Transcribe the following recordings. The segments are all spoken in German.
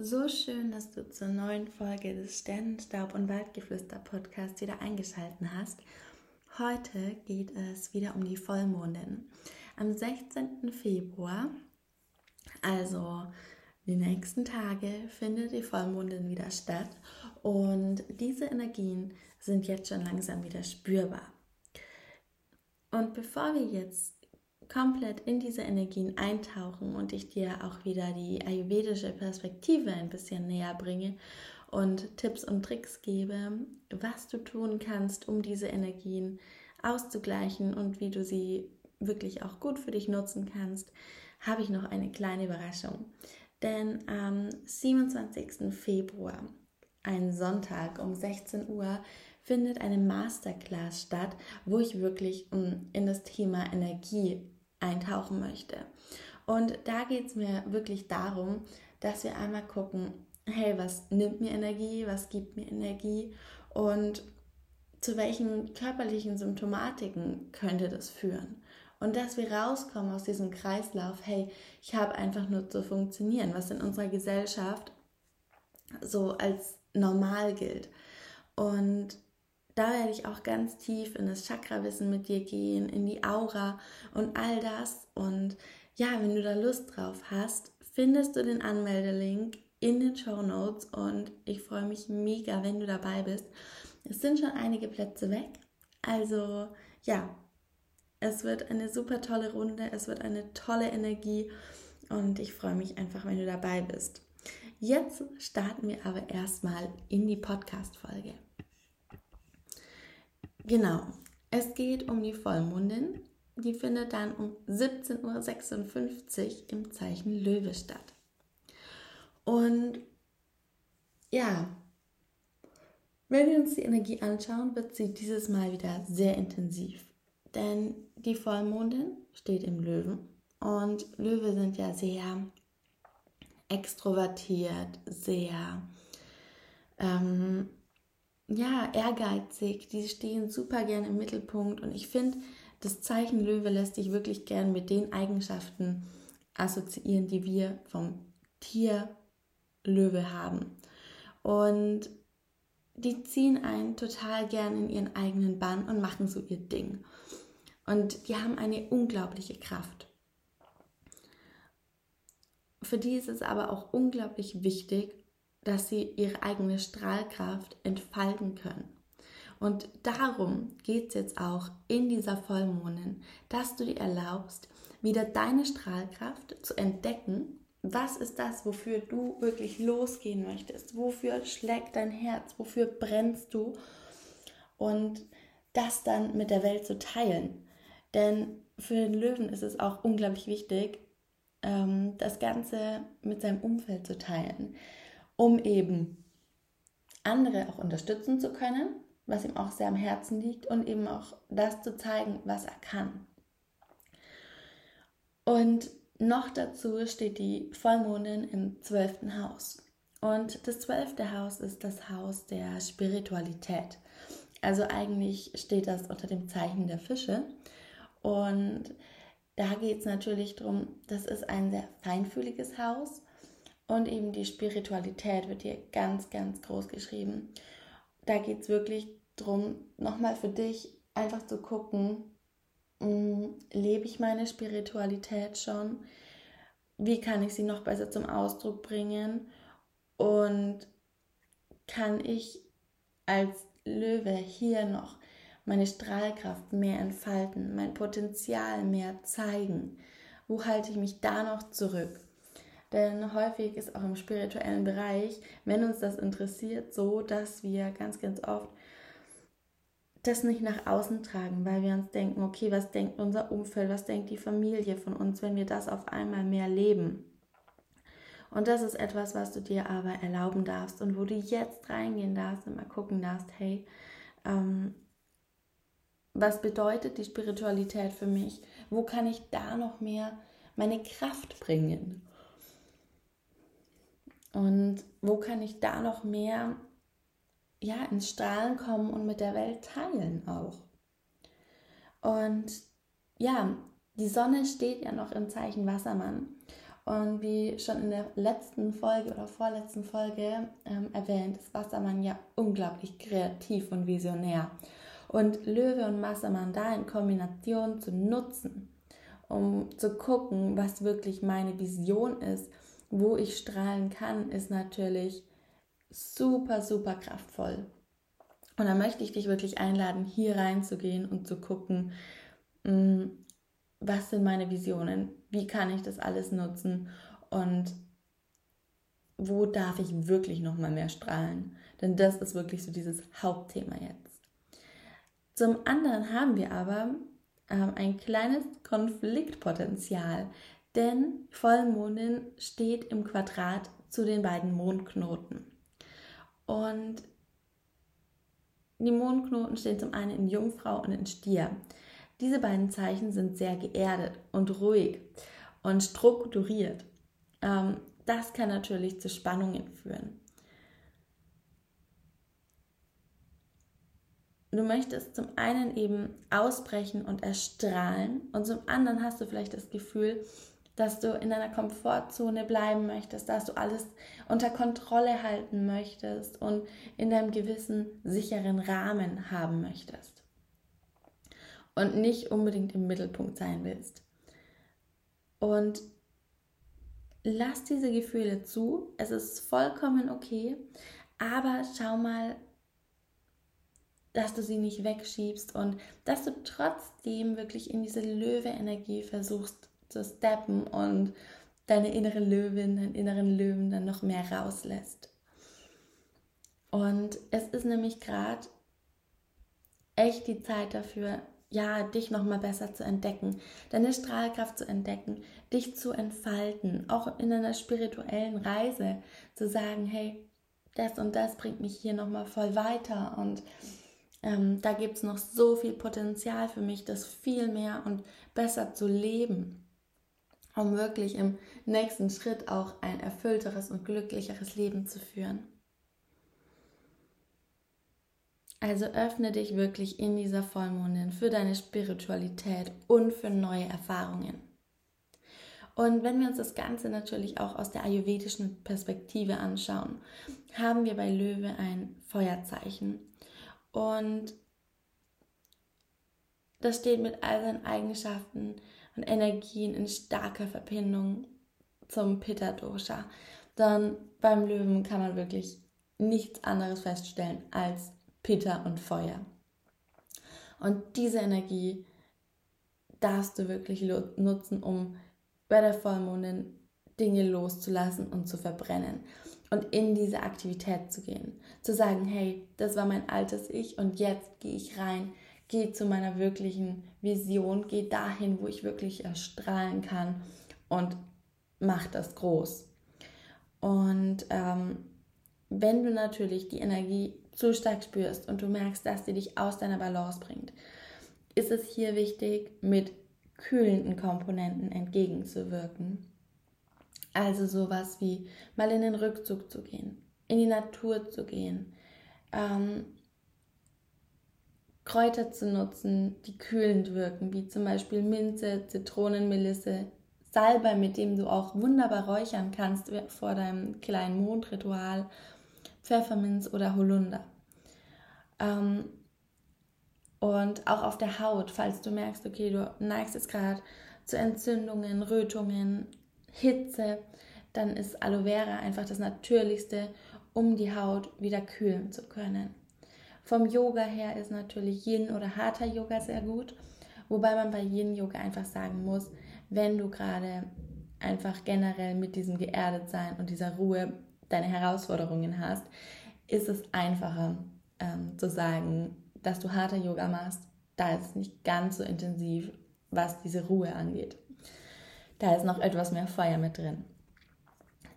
So schön, dass du zur neuen Folge des Sternenstaub und Waldgeflüster Podcasts wieder eingeschaltet hast. Heute geht es wieder um die Vollmondin. Am 16. Februar, also die nächsten Tage, findet die Vollmondin wieder statt und diese Energien sind jetzt schon langsam wieder spürbar. Und bevor wir jetzt komplett in diese Energien eintauchen und ich dir auch wieder die ayurvedische Perspektive ein bisschen näher bringe und Tipps und Tricks gebe, was du tun kannst, um diese Energien auszugleichen und wie du sie wirklich auch gut für dich nutzen kannst, habe ich noch eine kleine Überraschung. Denn am 27. Februar, ein Sonntag um 16 Uhr, findet eine Masterclass statt, wo ich wirklich in das Thema Energie eintauchen möchte. Und da geht es mir wirklich darum, dass wir einmal gucken, hey, was nimmt mir Energie, was gibt mir Energie und zu welchen körperlichen Symptomatiken könnte das führen. Und dass wir rauskommen aus diesem Kreislauf, hey, ich habe einfach nur zu funktionieren, was in unserer Gesellschaft so als normal gilt. Und da werde ich auch ganz tief in das Chakrawissen mit dir gehen, in die Aura und all das. Und ja, wenn du da Lust drauf hast, findest du den Anmeldelink in den Show Notes und ich freue mich mega, wenn du dabei bist. Es sind schon einige Plätze weg. Also ja, es wird eine super tolle Runde, es wird eine tolle Energie und ich freue mich einfach, wenn du dabei bist. Jetzt starten wir aber erstmal in die Podcast-Folge. Genau, es geht um die Vollmondin. Die findet dann um 17.56 Uhr im Zeichen Löwe statt. Und ja, wenn wir uns die Energie anschauen, wird sie dieses Mal wieder sehr intensiv. Denn die Vollmondin steht im Löwen und Löwe sind ja sehr extrovertiert, sehr ähm, ja, ehrgeizig, die stehen super gern im Mittelpunkt und ich finde, das Zeichen Löwe lässt sich wirklich gern mit den Eigenschaften assoziieren, die wir vom Tier Löwe haben. Und die ziehen einen total gern in ihren eigenen Bann und machen so ihr Ding. Und die haben eine unglaubliche Kraft. Für die ist es aber auch unglaublich wichtig, dass sie ihre eigene Strahlkraft entfalten können. Und darum geht es jetzt auch in dieser Vollmondin, dass du dir erlaubst, wieder deine Strahlkraft zu entdecken. Was ist das, wofür du wirklich losgehen möchtest? Wofür schlägt dein Herz? Wofür brennst du? Und das dann mit der Welt zu teilen. Denn für den Löwen ist es auch unglaublich wichtig, ähm, das Ganze mit seinem Umfeld zu teilen um eben andere auch unterstützen zu können, was ihm auch sehr am Herzen liegt und eben auch das zu zeigen, was er kann. Und noch dazu steht die Vollmondin im zwölften Haus. Und das zwölfte Haus ist das Haus der Spiritualität. Also eigentlich steht das unter dem Zeichen der Fische. Und da geht es natürlich darum, das ist ein sehr feinfühliges Haus und eben die Spiritualität wird hier ganz, ganz groß geschrieben. Da geht es wirklich darum, nochmal für dich einfach zu gucken, mh, mm, lebe ich meine Spiritualität schon? Wie kann ich sie noch besser zum Ausdruck bringen? Und kann ich als Löwe hier noch meine Strahlkraft mehr entfalten, mein Potenzial mehr zeigen? Wo halte ich mich da noch zurück? Denn häufig ist auch im spirituellen Bereich, wenn uns das interessiert, so, dass wir ganz, ganz oft das nicht nach außen tragen, weil wir uns denken, okay, was denkt unser Umfeld, was denkt die Familie von uns, wenn wir das auf einmal mehr leben. Und das ist etwas, was du dir aber erlauben darfst und wo du jetzt reingehen darfst und mal gucken darfst, hey, ähm, was bedeutet die Spiritualität für mich? Wo kann ich da noch mehr meine Kraft bringen? Und wo kann ich da noch mehr ja, ins Strahlen kommen und mit der Welt teilen auch? Und ja, die Sonne steht ja noch im Zeichen Wassermann. Und wie schon in der letzten Folge oder vorletzten Folge ähm, erwähnt, ist Wassermann ja unglaublich kreativ und visionär. Und Löwe und Wassermann da in Kombination zu nutzen, um zu gucken, was wirklich meine Vision ist, wo ich strahlen kann, ist natürlich super, super kraftvoll. Und da möchte ich dich wirklich einladen, hier reinzugehen und zu gucken, mm, was sind meine Visionen, wie kann ich das alles nutzen und wo darf ich wirklich noch mal mehr strahlen? Denn das ist wirklich so dieses Hauptthema jetzt. Zum anderen haben wir aber ähm, ein kleines Konfliktpotenzial, denn Vollmondin steht im Quadrat zu den beiden Mondknoten. Und die Mondknoten stehen zum einen in Jungfrau und in Stier. Diese beiden Zeichen sind sehr geerdet und ruhig und strukturiert. Ähm, das kann natürlich zu Spannungen führen. Du möchtest zum einen eben ausbrechen und erstrahlen und zum anderen hast du vielleicht das Gefühl, dass du in deiner Komfortzone bleiben möchtest, dass du alles unter Kontrolle halten möchtest und in deinem gewissen sicheren Rahmen haben möchtest. Und nicht unbedingt im Mittelpunkt sein willst. Und lass diese Gefühle zu, es ist vollkommen okay, aber schau mal, dass du sie nicht wegschiebst und dass du trotzdem wirklich in diese Löwe-Energie versuchst zu steppen und deine innere Löwin, deinen inneren Löwen dann noch mehr rauslässt. Und es ist nämlich gerade echt die Zeit dafür, ja, dich noch mal besser zu entdecken, deine Strahlkraft zu entdecken, dich zu entfalten, auch in einer spirituellen Reise zu sagen, hey, das und das bringt mich hier noch mal voll weiter und ähm, da gibt es noch so viel Potenzial für mich, das viel mehr und besser zu leben um wirklich im nächsten Schritt auch ein erfüllteres und glücklicheres Leben zu führen. Also öffne dich wirklich in dieser Vollmondin für deine Spiritualität und für neue Erfahrungen. Und wenn wir uns das Ganze natürlich auch aus der ayurvedischen Perspektive anschauen, haben wir bei Löwe ein Feuerzeichen. Und das steht mit all seinen Eigenschaften und Energien in starker Verbindung zum Pitta Dosha. Dann beim Löwen kann man wirklich nichts anderes feststellen als Pitta und Feuer. Und diese Energie darfst du wirklich nutzen, um bei der Vollmondin Dinge loszulassen und zu verbrennen und in diese Aktivität zu gehen. Zu sagen, hey, das war mein altes Ich und jetzt gehe ich rein geh zu meiner wirklichen Vision, geh dahin, wo ich wirklich erstrahlen kann und mach das groß. Und ähm, wenn du natürlich die Energie zu stark spürst und du merkst, dass sie dich aus deiner Balance bringt, ist es hier wichtig, mit kühlenden Komponenten entgegenzuwirken. Also sowas wie mal in den Rückzug zu gehen, in die Natur zu gehen, ähm, Kräuter zu nutzen, die kühlend wirken, wie zum Beispiel Minze, Zitronenmelisse, Salbei, mit dem du auch wunderbar räuchern kannst vor deinem kleinen Mondritual, Pfefferminz oder Holunder. Ähm, und auch auf der Haut, falls du merkst, okay, du neigst jetzt gerade zu Entzündungen, Rötungen, Hitze, dann ist Aloe Vera einfach das Natürlichste, um die Haut wieder kühlen zu können. Vom Yoga her ist natürlich Yin oder Hatha Yoga sehr gut, wobei man bei Yin Yoga einfach sagen muss, wenn du gerade einfach generell mit diesem Geerdetsein und dieser Ruhe deine Herausforderungen hast, ist es einfacher ähm, zu sagen, dass du Hatha Yoga machst. Da ist es nicht ganz so intensiv, was diese Ruhe angeht. Da ist noch etwas mehr Feuer mit drin.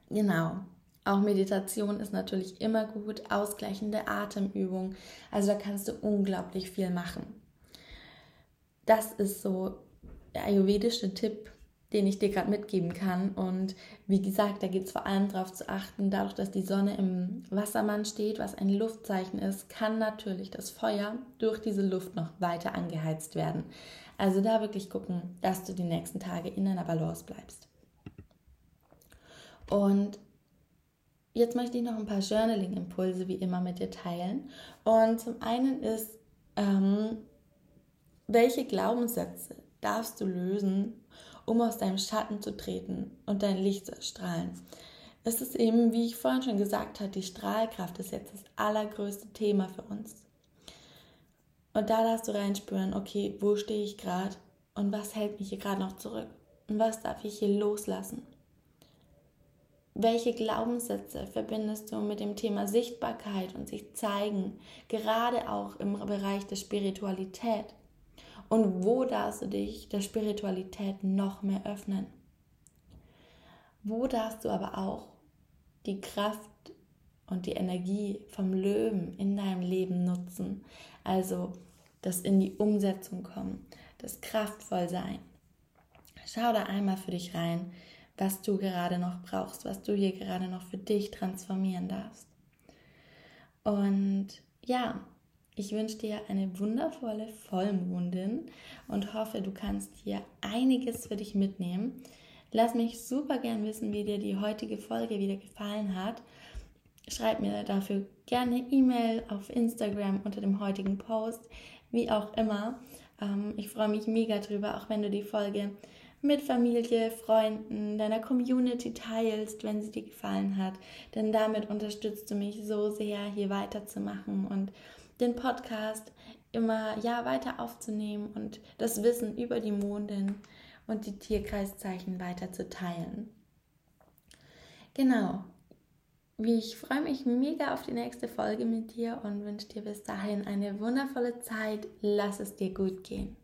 Genau. Auch Meditation ist natürlich immer gut, ausgleichende Atemübung. Also da kannst du unglaublich viel machen. Das ist so der ayurvedische Tipp, den ich dir gerade mitgeben kann. Und wie gesagt, da geht es vor allem darauf zu achten, dadurch, dass die Sonne im Wassermann steht, was ein Luftzeichen ist, kann natürlich das Feuer durch diese Luft noch weiter angeheizt werden. Also da wirklich gucken, dass du die nächsten Tage in einer Balance bleibst. Und jetzt möchte ich noch ein paar Journaling-Impulse wie immer mit dir teilen. Und zum einen ist, ähm, welche Glaubenssätze darfst du lösen, um aus deinem Schatten zu treten und dein Licht zu erstrahlen? Es ist eben, wie ich vorhin schon gesagt habe, die Strahlkraft ist jetzt das allergrößte Thema für uns. Und da darfst du reinspüren, okay, wo stehe ich gerade und was hält mich hier gerade noch zurück und was darf ich hier loslassen. Welche Glaubenssätze verbindest du mit dem Thema Sichtbarkeit und sich zeigen, gerade auch im Bereich der Spiritualität? Und wo darfst du dich der Spiritualität noch mehr öffnen? Wo darfst du aber auch die Kraft und die Energie vom Löwen in deinem Leben nutzen? Also das in die Umsetzung kommen, das kraftvoll sein. Schau da einmal für dich rein, was du gerade noch brauchst, was du hier gerade noch für dich transformieren darfst. Und ja, ich wünsche dir eine wundervolle Vollmondin und hoffe, du kannst hier einiges für dich mitnehmen. Lass mich super gern wissen, wie dir die heutige Folge wieder gefallen hat. Schreib mir dafür gerne E-Mail auf Instagram unter dem heutigen Post, wie auch immer. Ähm, ich freue mich mega drüber, auch wenn du die Folge mit Familie, Freunden, deiner Community teilst, wenn sie dir gefallen hat. Denn damit unterstützt du mich so sehr, hier weiterzumachen und den Podcast immer ja weiter aufzunehmen und das Wissen über die Mondin und die Tierkreiszeichen weiter zu teilen. Genau. Ich freue mich mega auf die nächste Folge mit dir und wünsche dir bis dahin eine wundervolle Zeit. Lass es dir gut gehen.